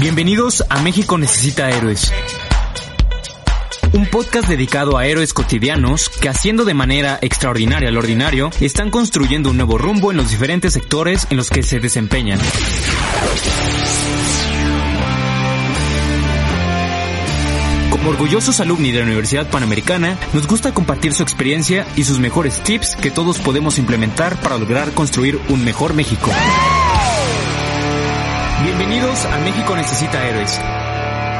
Bienvenidos a México Necesita Héroes. Un podcast dedicado a héroes cotidianos que haciendo de manera extraordinaria lo ordinario, están construyendo un nuevo rumbo en los diferentes sectores en los que se desempeñan. Como orgullosos alumni de la Universidad Panamericana, nos gusta compartir su experiencia y sus mejores tips que todos podemos implementar para lograr construir un mejor México. Bienvenidos a México Necesita Héroes.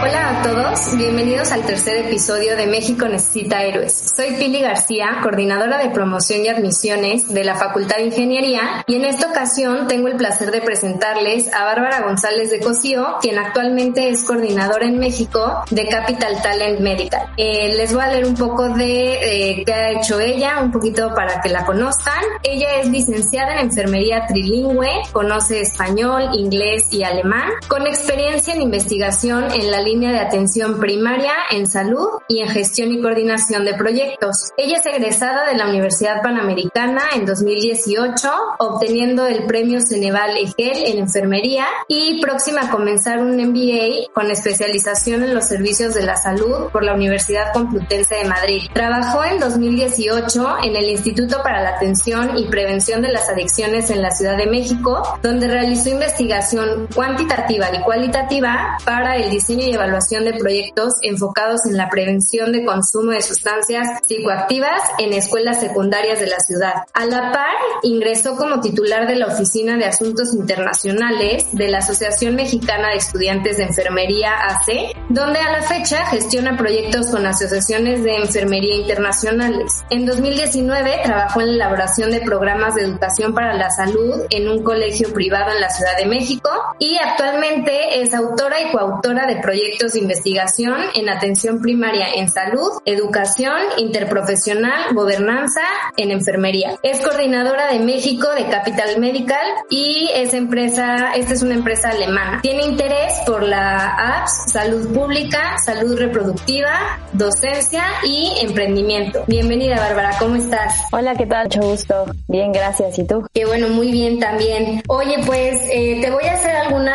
Hola a todos, bienvenidos al tercer episodio de México Necesita Héroes. Soy Pili García, coordinadora de promoción y admisiones de la Facultad de Ingeniería y en esta ocasión tengo el placer de presentarles a Bárbara González de Cosío, quien actualmente es coordinadora en México de Capital Talent Medical. Eh, les voy a leer un poco de eh, qué ha hecho ella, un poquito para que la conozcan. Ella es licenciada en enfermería trilingüe, conoce español, inglés y alemán, con experiencia en investigación en la línea de atención primaria en salud y en gestión y coordinación de proyectos. Ella es egresada de la Universidad Panamericana en 2018, obteniendo el premio Ceneval Egel en enfermería y próxima a comenzar un MBA con especialización en los servicios de la salud por la Universidad Complutense de Madrid. Trabajó en 2018 en el Instituto para la Atención y Prevención de las Adicciones en la Ciudad de México, donde realizó investigación cuantitativa y cualitativa para el diseño y evaluación de proyectos enfocados en la prevención de consumo de sustancias psicoactivas en escuelas secundarias de la ciudad. A la par, ingresó como titular de la Oficina de Asuntos Internacionales de la Asociación Mexicana de Estudiantes de Enfermería AC, donde a la fecha gestiona proyectos con asociaciones de enfermería internacionales. En 2019 trabajó en la elaboración de programas de educación para la salud en un colegio privado en la Ciudad de México y actualmente es autora y coautora de proyectos proyectos de investigación en atención primaria en salud, educación, interprofesional, gobernanza en enfermería. Es coordinadora de México de Capital Medical y es empresa, esta es una empresa alemana. Tiene interés por la apps, salud pública, salud reproductiva, docencia y emprendimiento. Bienvenida Bárbara, ¿cómo estás? Hola, ¿qué tal? Mucho gusto. Bien, gracias. ¿Y tú? Qué bueno, muy bien también. Oye, pues eh, te voy a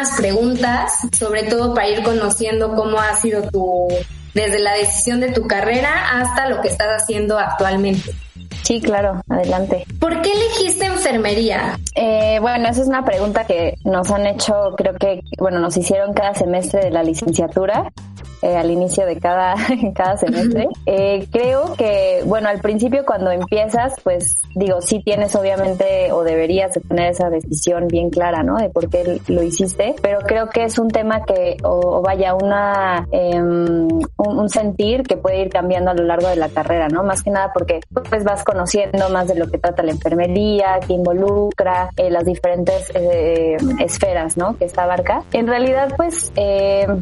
algunas preguntas, sobre todo para ir conociendo cómo ha sido tu, desde la decisión de tu carrera hasta lo que estás haciendo actualmente. Sí, claro, adelante. ¿Por qué elegiste enfermería? Eh, bueno, esa es una pregunta que nos han hecho, creo que, bueno, nos hicieron cada semestre de la licenciatura eh, al inicio de cada, cada semestre. Eh, creo que, bueno, al principio cuando empiezas, pues digo, sí tienes obviamente o deberías de tener esa decisión bien clara, ¿no? De por qué lo hiciste, pero creo que es un tema que, o, vaya, una, em, un, sentir que puede ir cambiando a lo largo de la carrera, ¿no? Más que nada porque pues vas conociendo más de lo que trata la enfermería, que involucra eh, las diferentes esferas, ¿no? Que esta abarca. En realidad, pues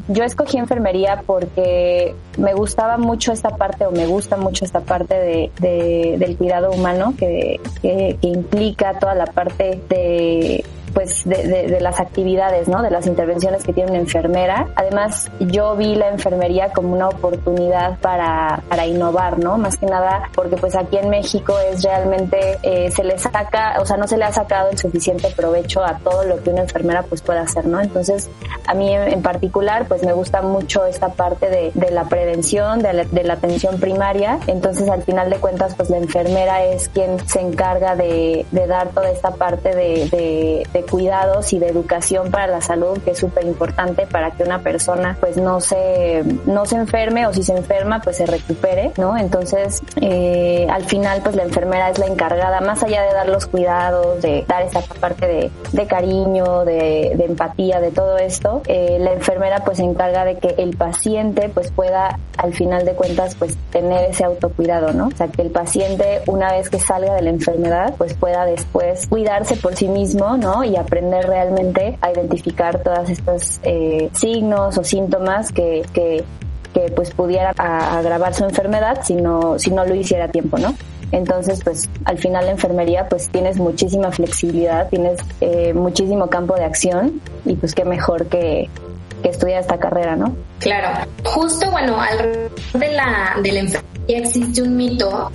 yo escogí enfermería porque me gustaba mucho esta parte o me gusta mucho esta parte de, del cuidado humano que, que implica toda la parte de pues de, de, las actividades, ¿no? De las intervenciones que tiene una enfermera. Además, yo vi la enfermería como una oportunidad para, para innovar, ¿no? Más que nada porque pues aquí en México es realmente, eh, se le saca, o sea, no se le ha sacado el suficiente provecho a todo lo que una enfermera pues puede hacer, ¿no? Entonces, a mí en, particular pues me gusta mucho esta parte de, de la prevención, de la, de la, atención primaria. Entonces, al final de cuentas, pues la enfermera es quien se encarga de, de dar toda esta parte de, cuidados y de educación para la salud que es súper importante para que una persona pues no se no se enferme o si se enferma pues se recupere no entonces eh, al final pues la enfermera es la encargada más allá de dar los cuidados de dar esa parte de, de cariño de, empatía de todo esto eh, la enfermera pues se encarga de que el paciente pues pueda al final de cuentas pues tener ese autocuidado no o sea que el paciente una vez que salga de la enfermedad pues pueda después cuidarse por sí mismo no aprender realmente a identificar todos estos eh, signos o síntomas que, que, que pues pudiera agravar su enfermedad si no, si no lo hiciera a tiempo, ¿no? Entonces, pues al final la enfermería, pues tienes muchísima flexibilidad, tienes eh, muchísimo campo de acción y pues qué mejor que, que estudiar esta carrera, ¿no? Claro. Justo, bueno, alrededor de la, de la enfermería existe un mito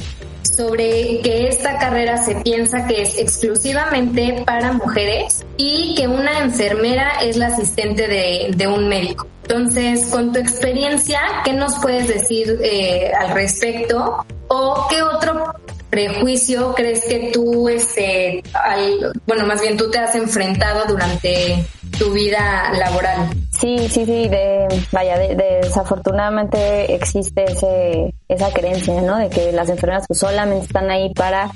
sobre que esta carrera se piensa que es exclusivamente para mujeres y que una enfermera es la asistente de, de un médico. Entonces, con tu experiencia, ¿qué nos puedes decir eh, al respecto? ¿O qué otro prejuicio crees que tú, este, al, bueno, más bien tú te has enfrentado durante tu vida laboral? Sí, sí, sí, de, vaya, desafortunadamente existe ese, esa creencia, ¿no? De que las enfermeras pues solamente están ahí para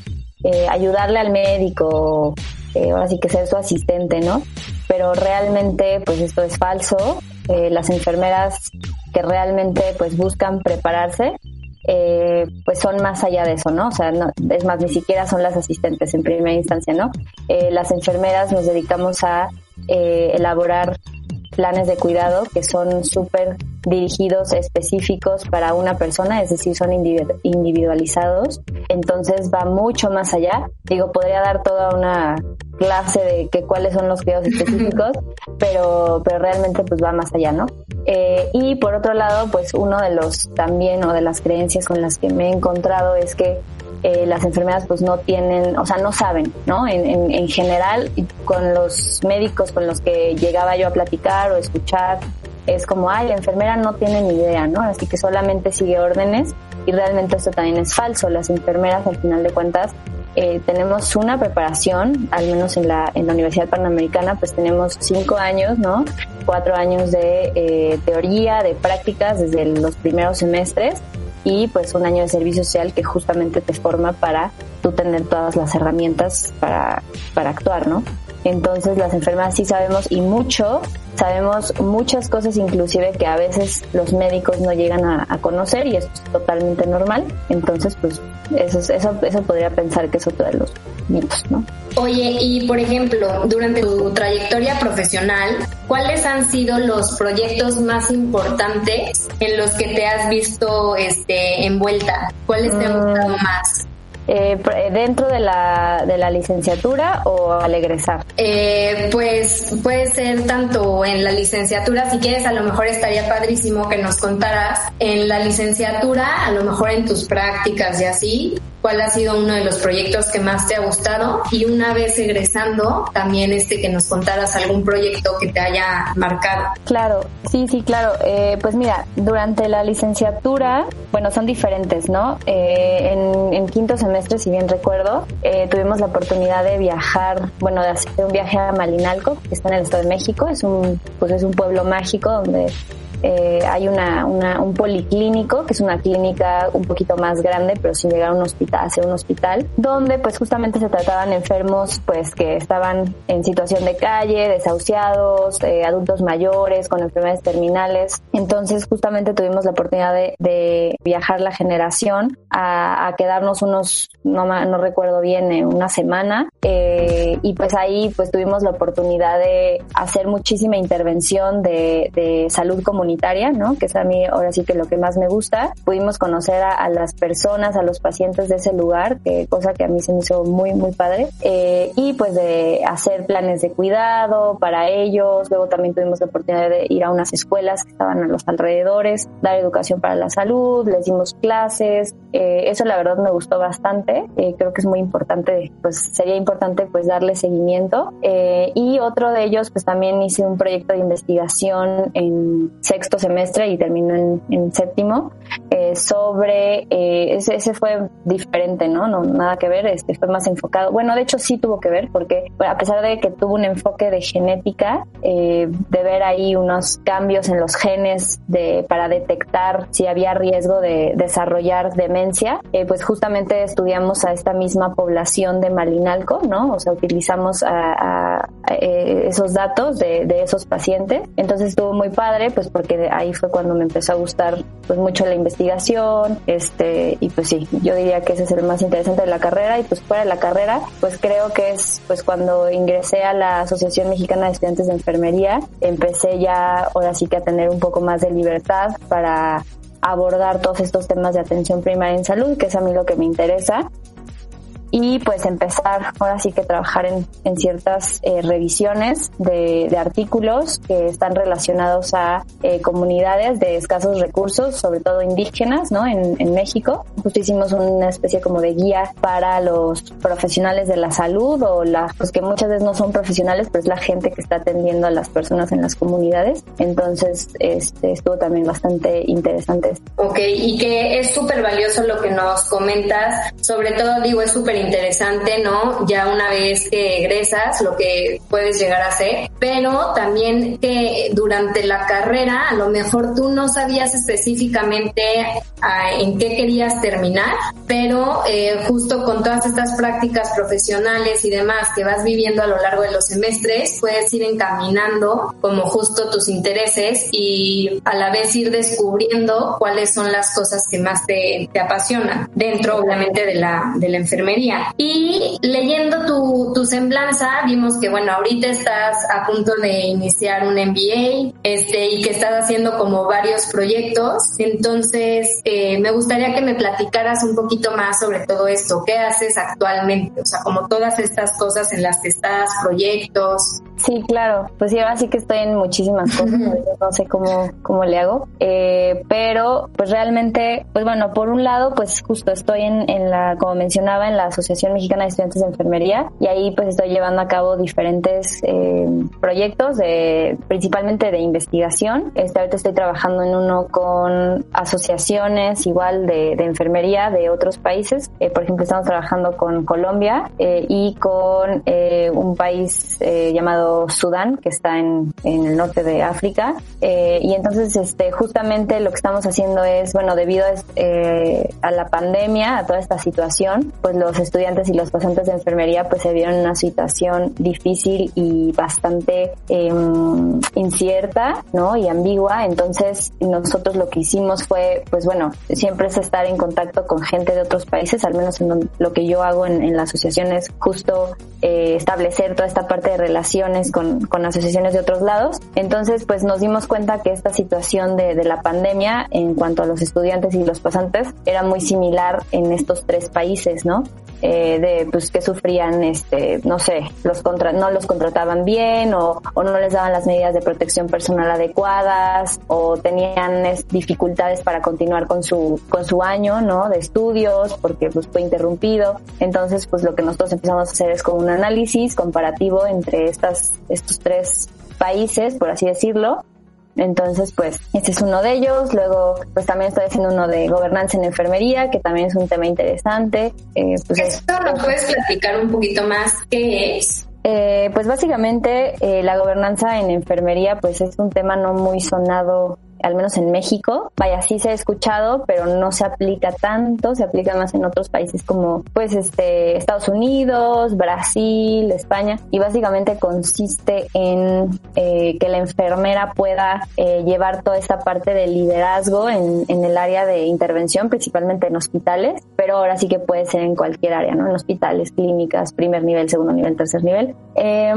eh, ayudarle al médico, eh, ahora sí que ser su asistente, ¿no? Pero realmente pues esto es falso. Eh, las enfermeras que realmente pues buscan prepararse eh, pues son más allá de eso, ¿no? O sea, no, es más, ni siquiera son las asistentes en primera instancia, ¿no? Eh, las enfermeras nos dedicamos a eh, elaborar planes de cuidado que son súper dirigidos, específicos para una persona, es decir, son individualizados. Entonces va mucho más allá. Digo, podría dar toda una clase de que cuáles son los cuidados específicos, pero, pero realmente pues va más allá, ¿no? Eh, y por otro lado, pues uno de los también o de las creencias con las que me he encontrado es que eh, las enfermeras pues no tienen, o sea, no saben, ¿no? En, en, en, general, con los médicos con los que llegaba yo a platicar o escuchar, es como, ay, la enfermera no tiene ni idea, ¿no? Así que solamente sigue órdenes y realmente esto también es falso. Las enfermeras, al final de cuentas, eh, tenemos una preparación, al menos en la, en la Universidad Panamericana, pues tenemos cinco años, ¿no? Cuatro años de eh, teoría, de prácticas desde los primeros semestres y pues un año de servicio social que justamente te forma para tú tener todas las herramientas para, para actuar, ¿no? Entonces las enfermeras sí sabemos y mucho, sabemos muchas cosas inclusive que a veces los médicos no llegan a, a conocer y eso es totalmente normal. Entonces pues eso, eso, eso podría pensar que es otro de los mitos, ¿no? Oye, y por ejemplo, durante tu trayectoria profesional, ¿cuáles han sido los proyectos más importantes en los que te has visto este, envuelta? ¿Cuáles te han gustado mm. más? Eh, eh, dentro de la, de la licenciatura o al egresar? Eh, pues puede ser tanto en la licenciatura, si quieres a lo mejor estaría padrísimo que nos contaras en la licenciatura, a lo mejor en tus prácticas y así, cuál ha sido uno de los proyectos que más te ha gustado y una vez egresando también este que nos contaras algún proyecto que te haya marcado. Claro, sí, sí, claro. Eh, pues mira, durante la licenciatura, bueno, son diferentes, ¿no? Eh, en, en, quinto semestre, si bien recuerdo, eh, tuvimos la oportunidad de viajar, bueno, de hacer un viaje a Malinalco, que está en el Estado de México, es un, pues es un pueblo mágico donde eh, hay una, una, un policlínico, que es una clínica un poquito más grande, pero sin llegar a un hospital, a ser un hospital, donde pues justamente se trataban enfermos pues que estaban en situación de calle, desahuciados, eh, adultos mayores con enfermedades terminales. Entonces justamente tuvimos la oportunidad de, de viajar la generación a, a, quedarnos unos, no, no recuerdo bien, eh, una semana. Eh, y pues ahí pues tuvimos la oportunidad de hacer muchísima intervención de, de salud comunitaria ¿no? Que es a mí ahora sí que lo que más me gusta. Pudimos conocer a, las personas, a los pacientes de ese lugar, que cosa que a mí se me hizo muy, muy padre. Eh, y pues de hacer planes de cuidado para ellos. Luego también tuvimos la oportunidad de ir a unas escuelas que estaban a los alrededores, dar educación para la salud, les dimos clases. Eh, eso la verdad me gustó bastante. Eh, creo que es muy importante, pues sería importante pues darle seguimiento. y otro de ellos, pues también hice un proyecto de investigación en sexto semestre y terminó en, séptimo, eh, sobre, eh, ese, ese, fue diferente, ¿no? ¿no? Nada que ver, este fue más enfocado. Bueno, de hecho sí tuvo que ver, porque a pesar de que tuvo un enfoque de genética, eh, de ver ahí unos cambios en los genes de, para detectar si había riesgo de desarrollar demencia, pues justamente estudiamos a esta misma población de Malinalco, ¿no? O sea, utilizamos a, esos datos de, de esos pacientes. Entonces estuvo muy padre, pues porque ahí fue cuando me empezó a gustar pues mucho la investigación, este, y pues sí, yo diría que ese es el más interesante de la carrera y pues fuera de la carrera, pues creo que es pues cuando ingresé a la Asociación Mexicana de Estudiantes de Enfermería, empecé ya ahora sí que a tener un poco más de libertad para abordar todos estos temas de atención primaria en salud, que es a mí lo que me interesa. Y pues empezar ahora sí que trabajar en, en ciertas eh, revisiones de, de, artículos que están relacionados a eh, comunidades de escasos recursos, sobre todo indígenas, ¿no? En, en México. Justo hicimos una especie como de guía para los profesionales de la salud o las pues que muchas veces no son profesionales, pero es la gente que está atendiendo a las personas en las comunidades. Entonces, este estuvo también bastante interesante. Ok, y que es súper valioso lo que nos comentas, sobre todo digo, es súper interesante, ¿no? Ya una vez que egresas, lo que puedes llegar a hacer, pero también que durante la carrera a lo mejor tú no sabías específicamente ah, en qué querías terminar, pero eh, justo con todas estas prácticas profesionales y demás que vas viviendo a lo largo de los semestres, puedes ir encaminando como justo tus intereses y a la vez ir descubriendo cuáles son las cosas que más te, te apasionan dentro obviamente de la, de la enfermería. Y leyendo tu, tu semblanza, vimos que bueno, ahorita estás a punto de iniciar un MBA este, y que estás haciendo como varios proyectos. Entonces, eh, me gustaría que me platicaras un poquito más sobre todo esto. ¿Qué haces actualmente? O sea, como todas estas cosas en las que estás, proyectos. Sí, claro. Pues sí, ahora sí que estoy en muchísimas cosas. no sé cómo, cómo le hago. Eh, pero, pues realmente, pues bueno, por un lado, pues justo estoy en, en la, como mencionaba, en la Asociación Mexicana de Estudiantes de Enfermería y ahí pues estoy llevando a cabo diferentes eh, proyectos de, principalmente de investigación. Este, ahorita estoy trabajando en uno con asociaciones igual de, de enfermería de otros países. Eh, por ejemplo, estamos trabajando con Colombia eh, y con eh, un país eh, Sudán, que está en, en el norte de África. Eh, y entonces, este, justamente lo que estamos haciendo es, bueno, debido a, eh, a la pandemia, a toda esta situación, pues los estudiantes y los pacientes de enfermería pues se vieron en una situación difícil y bastante eh, incierta, ¿no? Y ambigua. Entonces, nosotros lo que hicimos fue, pues bueno, siempre es estar en contacto con gente de otros países, al menos en lo que yo hago en, en la asociación es justo eh, establecer toda esta parte de con, con, asociaciones de otros lados. Entonces, pues nos dimos cuenta que esta situación de, de, la pandemia en cuanto a los estudiantes y los pasantes era muy similar en estos tres países, ¿no? Eh, de pues que sufrían este no sé los contra no los contrataban bien o, o, no les daban las medidas de protección personal adecuadas o tenían es, dificultades para continuar con su con su año no de estudios porque pues fue interrumpido entonces pues lo que nosotros empezamos a hacer es como un análisis comparativo entre estas estos tres países por así decirlo entonces, pues, este es uno de ellos. Luego, pues también estoy haciendo uno de gobernanza en enfermería, que también es un tema interesante. Eh, pues, ¿Esto lo puedes platicar un poquito más? ¿Qué es? Eh, pues básicamente eh, la gobernanza en enfermería pues es un tema no muy sonado al menos en México. Vaya, sí se ha escuchado, pero no se aplica tanto, se aplica más en otros países como pues este Estados Unidos, Brasil, España y básicamente consiste en eh, que la enfermera pueda eh, llevar toda esta parte de liderazgo en, en, el área de intervención, principalmente en hospitales, pero ahora sí que puede ser en cualquier área, ¿no? En hospitales, clínicas, primer nivel, segundo nivel, tercer nivel. Eh,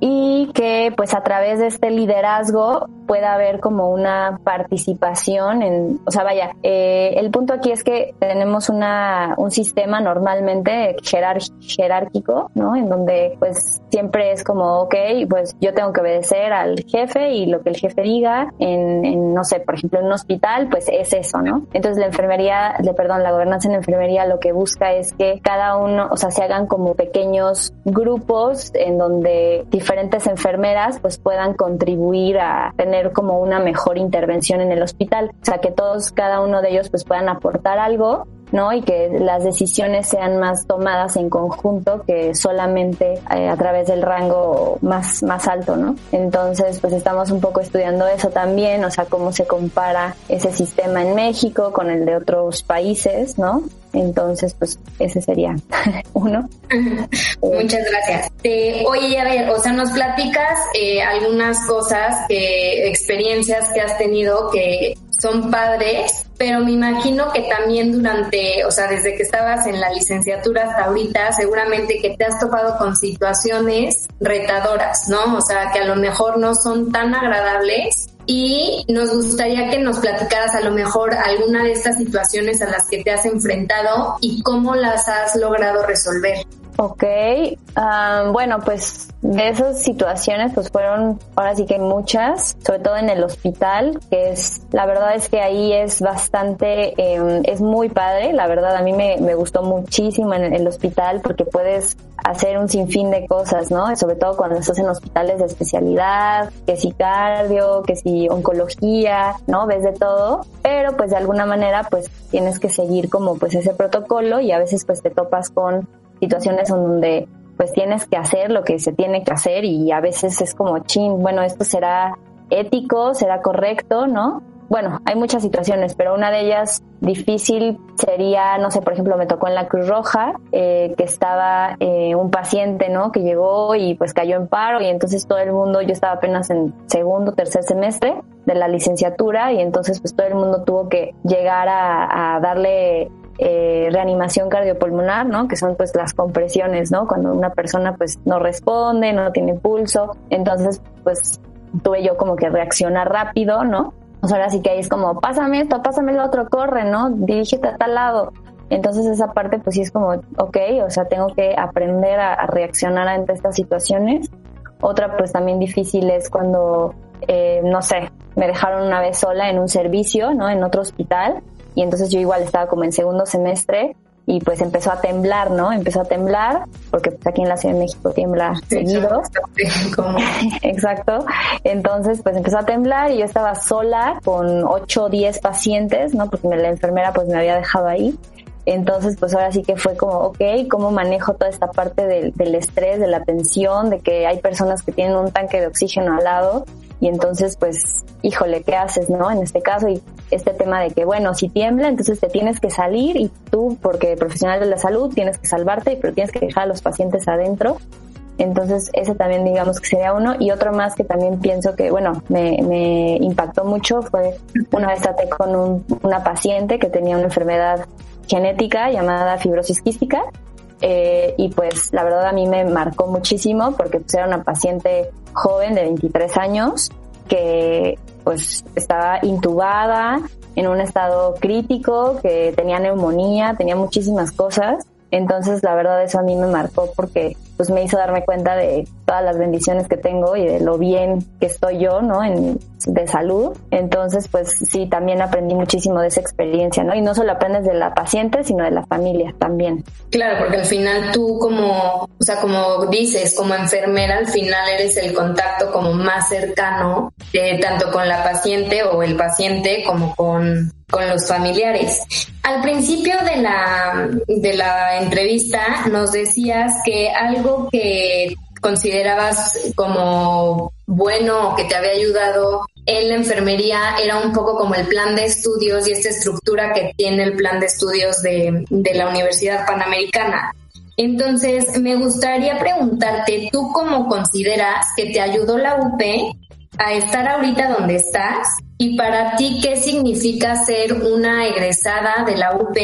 y que pues a través de este liderazgo pueda haber como una participación en, o sea, vaya, eh, el punto aquí es que tenemos una, un sistema normalmente jerárquico, ¿no? En donde pues siempre es como, ok, pues yo tengo que obedecer al jefe y lo que el jefe diga en, en no sé, por ejemplo, en un hospital, pues es eso, ¿no? Entonces la enfermería, le, perdón, la gobernanza en enfermería lo que busca es que cada uno, o sea, se hagan como pequeños grupos en donde diferentes enfermeras pues puedan contribuir a tener como una mejor intervención en el hospital. O sea, que todos, cada uno de ellos pues puedan aportar algo ¿no? Y que las decisiones sean más tomadas en conjunto que solamente eh, a través del rango más, más alto, ¿no? Entonces, pues estamos un poco estudiando eso también, o sea, cómo se compara ese sistema en México con el de otros países, ¿no? Entonces, pues ese sería uno. Muchas gracias. Eh, oye, a ver, o sea, nos platicas eh, algunas cosas, que, experiencias que has tenido que son padres, pero me imagino que también durante, o sea, desde que estabas en la licenciatura hasta ahorita, seguramente que te has topado con situaciones retadoras, ¿no? O sea, que a lo mejor no son tan agradables, y nos gustaría que nos platicaras a lo mejor alguna de estas situaciones a las que te has enfrentado y cómo las has logrado resolver. Ok, bueno, pues de esas situaciones pues fueron ahora sí que muchas, sobre todo en el hospital, que es, la verdad es que ahí es bastante, em, es muy padre, la verdad a mí me, me gustó muchísimo en el hospital porque puedes hacer un sinfín de cosas, ¿no? Sobre todo cuando estás en hospitales de especialidad, que si cardio, que si oncología, ¿no? Ves de todo, pero pues de alguna manera pues tienes que seguir como pues ese protocolo y a veces pues te topas con situaciones en donde pues tienes que hacer lo que se tiene que hacer y a veces es como, chin, bueno, esto será ético, será correcto, ¿no? Bueno, hay muchas situaciones, pero una de ellas difícil sería, no sé, por ejemplo, me tocó en la Cruz Roja, eh, que estaba eh, un paciente, ¿no? Que llegó y pues cayó en paro y entonces todo el mundo, yo estaba apenas en segundo, tercer semestre de la licenciatura y entonces pues todo el mundo tuvo que llegar a, a darle eh, reanimación cardiopulmonar, ¿no? Que son pues las compresiones, ¿no? Cuando una persona pues no responde, no tiene pulso, entonces pues tuve yo como que reaccionar rápido, ¿no? O sea, ahora sí que ahí es como, pásame esto, pásame el otro, corre, ¿no? Dirígete a tal lado. Entonces esa parte pues sí es como, ok, o sea, tengo que aprender a, reaccionar ante estas situaciones. Otra pues también difícil es cuando, eh, no sé, me dejaron una vez sola en un servicio, ¿no? En otro hospital y entonces yo igual estaba como en segundo semestre y pues empezó a temblar, ¿no? Empezó a temblar, porque pues aquí en la Ciudad de México tiembla seguido. Exacto. Entonces pues empezó a temblar y yo estaba sola con 8 o 10 pacientes, ¿no? Porque la enfermera pues me había dejado ahí. Entonces, pues ahora sí que fue como, ok, ¿cómo manejo toda esta parte del, del, estrés, de la tensión, de que hay personas que tienen un tanque de oxígeno al lado y entonces pues híjole, ¿qué haces, no? En este caso y este tema de que bueno, si tiembla, entonces te tienes que salir y tú porque profesional de la salud tienes que salvarte, pero tienes que dejar a los pacientes adentro. Entonces, ese también digamos que sería uno. Y otro más que también pienso que, bueno, me, me impactó mucho fue una vez traté con una paciente que tenía una enfermedad genética llamada fibrosis quística. Eh, y pues la verdad a mí me marcó muchísimo porque pues, era una paciente joven de 23 años que pues estaba intubada en un estado crítico, que tenía neumonía, tenía muchísimas cosas. Entonces, la verdad, eso a mí me marcó porque pues me hizo darme cuenta de todas las bendiciones que tengo y de lo bien que estoy yo, ¿no? En, de salud. Entonces, pues sí, también aprendí muchísimo de esa experiencia, ¿no? Y no solo aprendes de la paciente, sino de la familia también. Claro, porque al final tú como, o sea, como dices, como enfermera, al final eres el contacto como más cercano, eh, tanto con la paciente o el paciente como con, con los familiares. Al principio de la, de la entrevista nos decías que algo que considerabas como bueno o que te había ayudado en la enfermería era un poco como el plan de estudios y esta estructura que tiene el plan de estudios de, de la Universidad Panamericana. Entonces, me gustaría preguntarte, ¿tú cómo consideras que te ayudó la UP a estar ahorita donde estás? Y para ti, ¿qué significa ser una egresada de la UP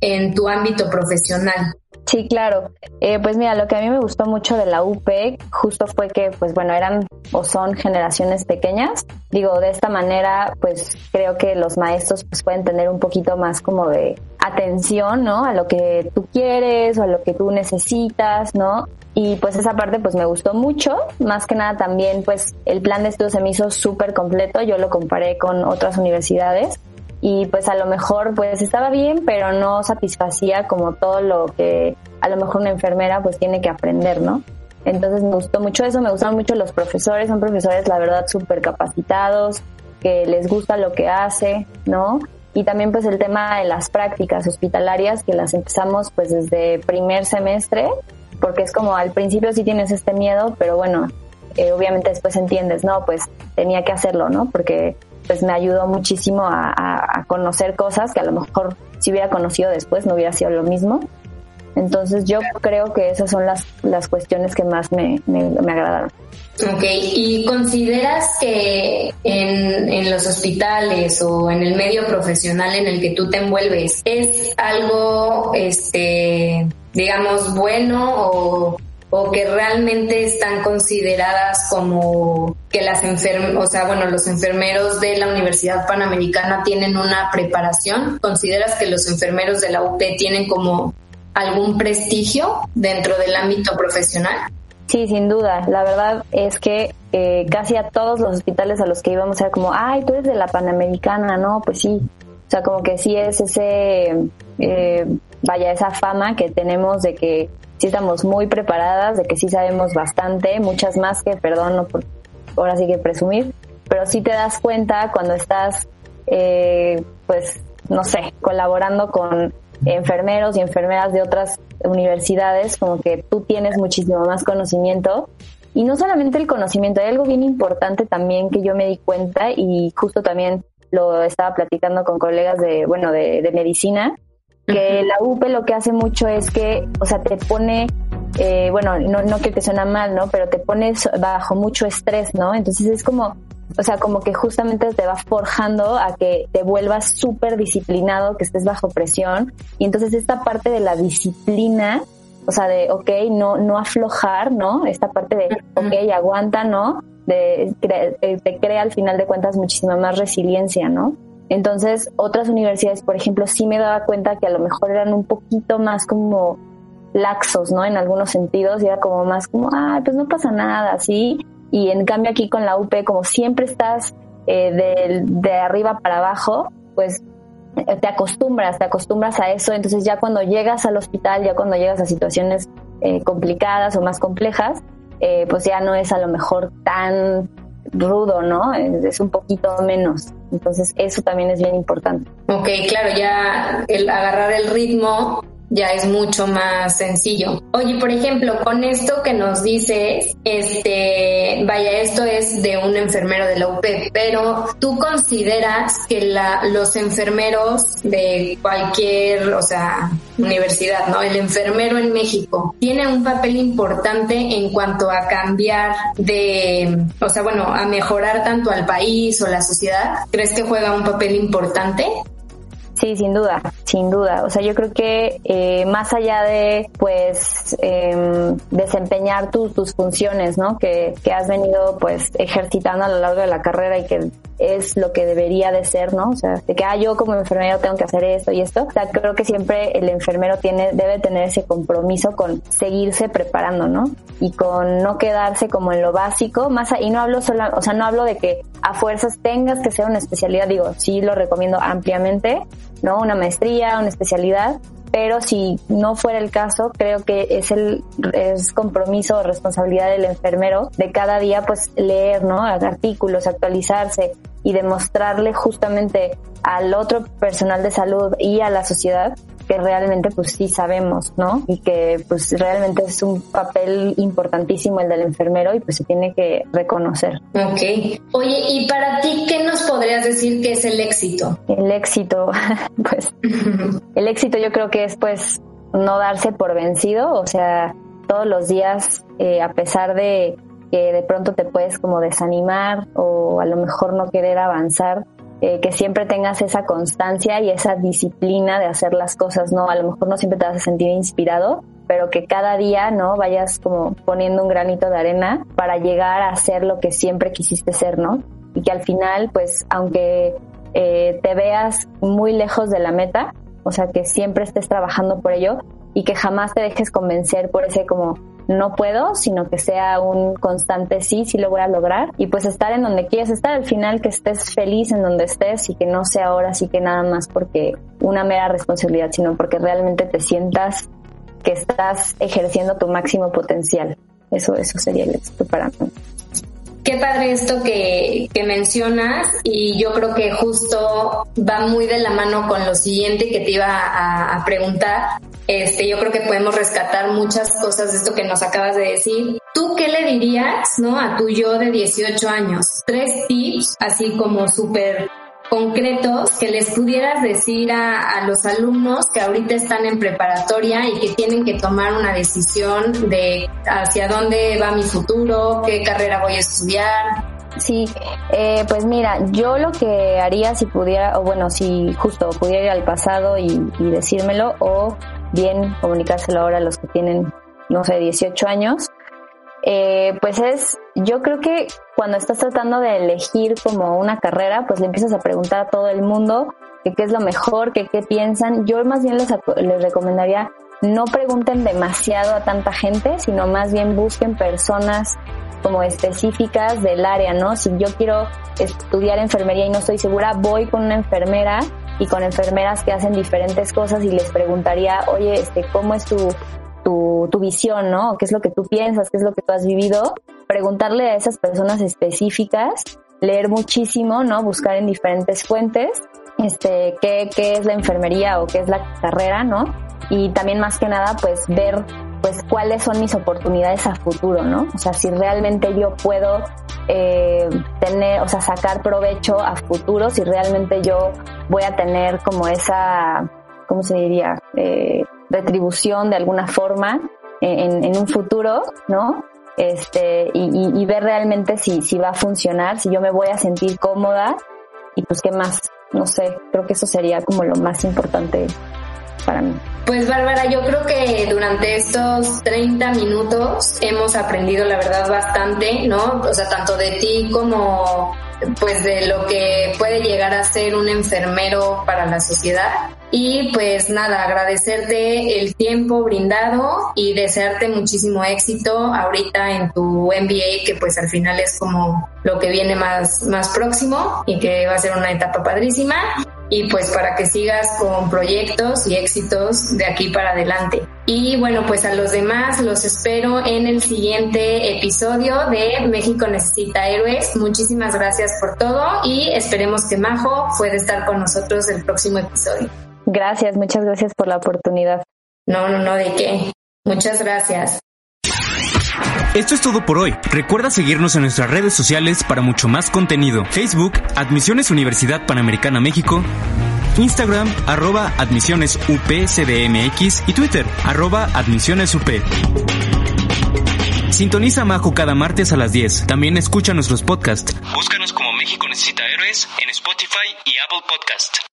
en tu ámbito profesional? Sí, claro. Eh, pues mira, lo que a mí me gustó mucho de la UP justo fue que, pues bueno, eran o son generaciones pequeñas. Digo, de esta manera, pues creo que los maestros pues pueden tener un poquito más como de atención, ¿no? A lo que tú quieres o a lo que tú necesitas, ¿no? Y pues esa parte pues me gustó mucho. Más que nada también pues el plan de estudio se me hizo súper completo. Yo lo comparé con otras universidades y pues a lo mejor pues estaba bien, pero no satisfacía como todo lo que a lo mejor una enfermera pues tiene que aprender, ¿no? Entonces me gustó mucho eso, me gustaron mucho los profesores, son profesores la verdad súper capacitados, que les gusta lo que hace, ¿no? Y también pues el tema de las prácticas hospitalarias que las empezamos pues desde primer semestre, porque es como al principio sí tienes este miedo, pero bueno, eh, obviamente después entiendes, no, pues tenía que hacerlo, ¿no? Porque pues me ayudó muchísimo a, conocer cosas que a lo mejor si hubiera conocido después no hubiera sido lo mismo. Entonces yo creo que esas son las, las cuestiones que más me, me, agradaron. Ok, ¿y consideras que en, en, los hospitales o en el medio profesional en el que tú te envuelves es algo, este, digamos, bueno o o que realmente están consideradas como que las enfermeras, o sea, bueno, los enfermeros de la Universidad Panamericana tienen una preparación? ¿Consideras que los enfermeros de la UP tienen como algún prestigio dentro del ámbito profesional? Sí, sin duda. La verdad es que eh, casi a todos los hospitales a los que íbamos era como, ay, tú eres de la Panamericana, ¿no? Pues sí. O sea, como que sí es ese, eh, vaya, esa fama que tenemos de que sí estamos muy preparadas, de que sí sabemos bastante, muchas más que, perdón, no por ahora sí que presumir, pero sí te das cuenta cuando estás, eh, pues, no sé, colaborando con enfermeros y enfermeras de otras universidades, como que tú tienes muchísimo más conocimiento. Y no solamente el conocimiento, hay algo bien importante también que yo me di cuenta y justo también lo estaba platicando con colegas de, bueno, de, medicina, que la UP lo que hace mucho es que, o sea, te pone, eh, bueno, no, no que te suena mal, ¿no? Pero te pones bajo mucho estrés, ¿no? Entonces es como, o sea, como que justamente te va forjando a que te vuelvas súper disciplinado, que estés bajo presión. Y entonces esta parte de la disciplina, o sea, de, ok, no, no aflojar, ¿no? Esta parte de, ok, aguanta, ¿no? De, eh, te crea al final de cuentas muchísima más resiliencia, ¿no? Entonces, otras universidades, por ejemplo, sí me daba cuenta que a lo mejor eran un poquito más como laxos, ¿no? En algunos sentidos, y era como más como, ah, pues no pasa nada, ¿sí? y en cambio aquí con la UP, como siempre estás eh, de, arriba para abajo, pues eh, te acostumbras, te acostumbras a eso, entonces ya cuando llegas al hospital, ya cuando llegas a situaciones eh, complicadas o más complejas, pues ya no es a lo mejor tan rudo, ¿no? Es, un poquito menos. Entonces eso también es bien importante. Ok, claro, ya el agarrar el ritmo ya es mucho más sencillo. Oye, por ejemplo, con esto que nos dices, este, vaya, esto es de un enfermero de la UP, pero tú consideras que la, los enfermeros de cualquier, o sea, universidad, ¿no? El enfermero en México tiene un papel importante en cuanto a cambiar de, o sea, bueno, a mejorar tanto al país o la sociedad. ¿Crees que juega un papel importante? Sí, sin duda, sin duda. O sea, yo creo que eh, más allá de, pues, em, desempeñar tus, tus funciones, ¿no? Que, que has venido, pues, ejercitando a lo largo de la carrera y que es lo que debería de ser, ¿no? O sea, de que, ah, yo como enfermero tengo que hacer esto y esto. O sea, creo que siempre el enfermero tiene, debe tener ese compromiso con seguirse preparando, ¿no? Y con no quedarse como en lo básico, más, y no hablo solo, o sea, no hablo de que a fuerzas tengas que ser una especialidad, digo, sí lo recomiendo ampliamente, ¿no? Una maestría, una especialidad, pero si no fuera el caso, creo que es el es compromiso o responsabilidad del enfermero de cada día pues leer, ¿no? artículos, actualizarse y demostrarle justamente al otro personal de salud y a la sociedad que realmente pues sí sabemos, ¿no? Y que pues realmente es un papel importantísimo el del enfermero y pues se tiene que reconocer. Ok. Oye, ¿y para ti qué nos podrías decir que es el éxito? El éxito, pues el éxito yo creo que es pues no darse por vencido, o sea, todos los días, eh, a pesar de que de pronto te puedes como desanimar o a lo mejor no querer avanzar, eh, que siempre tengas esa constancia y esa disciplina de hacer las cosas, ¿no? A lo mejor no siempre te vas a sentir inspirado, pero que cada día, ¿no? Vayas como poniendo un granito de arena para llegar a ser lo que siempre quisiste ser, ¿no? Y que al final, pues, aunque eh, te veas muy lejos de la meta, o sea, que siempre estés trabajando por ello y que jamás te dejes convencer por ese como no puedo, sino que sea un constante sí, sí lo voy a lograr y pues estar en donde quieres estar, al final que estés feliz en donde estés y que no sea ahora sí que nada más porque una mera responsabilidad, sino porque realmente te sientas que estás ejerciendo tu máximo potencial. Eso, eso sería el éxito para mí. Qué padre esto que, que, mencionas y yo creo que justo va muy de la mano con lo siguiente que te iba a, a preguntar, este, yo creo que podemos rescatar muchas cosas de esto que nos acabas de decir. ¿Tú qué le dirías, no, a tu yo de 18 años? Tres tips, así como súper concretos que les pudieras decir a, a, los alumnos que ahorita están en preparatoria y que tienen que tomar una decisión de hacia dónde va mi futuro, qué carrera voy a estudiar, Sí, eh, pues mira, yo lo que haría si pudiera, o bueno, si justo pudiera ir al pasado y, decírmelo, o bien comunicárselo ahora a los que tienen no sé, 18 años, eh, pues es, yo creo que cuando estás tratando de elegir como una carrera, pues le empiezas a preguntar a todo el mundo qué es lo mejor, qué piensan. Yo más bien les, les recomendaría no pregunten demasiado a tanta gente, sino más bien busquen personas como específicas del área, ¿no? Si yo quiero estudiar enfermería y no estoy segura, voy con una enfermera y con enfermeras que hacen diferentes cosas y les preguntaría, oye, este, ¿cómo es tu, tu, tu visión, ¿no? ¿Qué es lo que tú piensas? ¿Qué es lo que tú has vivido? Preguntarle a esas personas específicas, leer muchísimo, ¿no? Buscar en diferentes fuentes, este, qué, qué es la enfermería o qué es la carrera, ¿no? Y también más que nada, pues ver pues cuáles son mis oportunidades a futuro, ¿no? O sea, si realmente yo puedo eh, tener, o sea, sacar provecho a futuro, si realmente yo voy a tener como esa, ¿cómo se diría? Eh, retribución de alguna forma en, en, un futuro, ¿no? Este, y, y, ver realmente si, si va a funcionar, si yo me voy a sentir cómoda y pues qué más, no sé, creo que eso sería como lo más importante para mí. Pues Bárbara, yo creo que durante estos 30 minutos hemos aprendido la verdad bastante, ¿no? O sea, tanto de ti como pues de lo que puede llegar a ser un enfermero para la sociedad. Y pues nada, agradecerte el tiempo brindado y desearte muchísimo éxito ahorita en tu MBA, que pues al final es como lo que viene más, más próximo y que va a ser una etapa padrísima y pues para que sigas con proyectos y éxitos de aquí para adelante. Y bueno, pues a los demás los espero en el siguiente episodio de México Necesita Héroes. Muchísimas gracias por todo y esperemos que Majo pueda estar con nosotros el próximo episodio. Gracias, muchas gracias por la oportunidad. No, no, no, de qué. Muchas gracias. Esto es todo por hoy. Recuerda seguirnos en nuestras redes sociales para mucho más contenido. Facebook, Admisiones Universidad Panamericana México. Instagram, arroba admisiones UPCDMX y Twitter, arroba admisiones UP. Sintoniza Majo cada martes a las 10. También escucha nuestros podcasts. Búscanos como México Necesita Héroes en Spotify y Apple Podcast.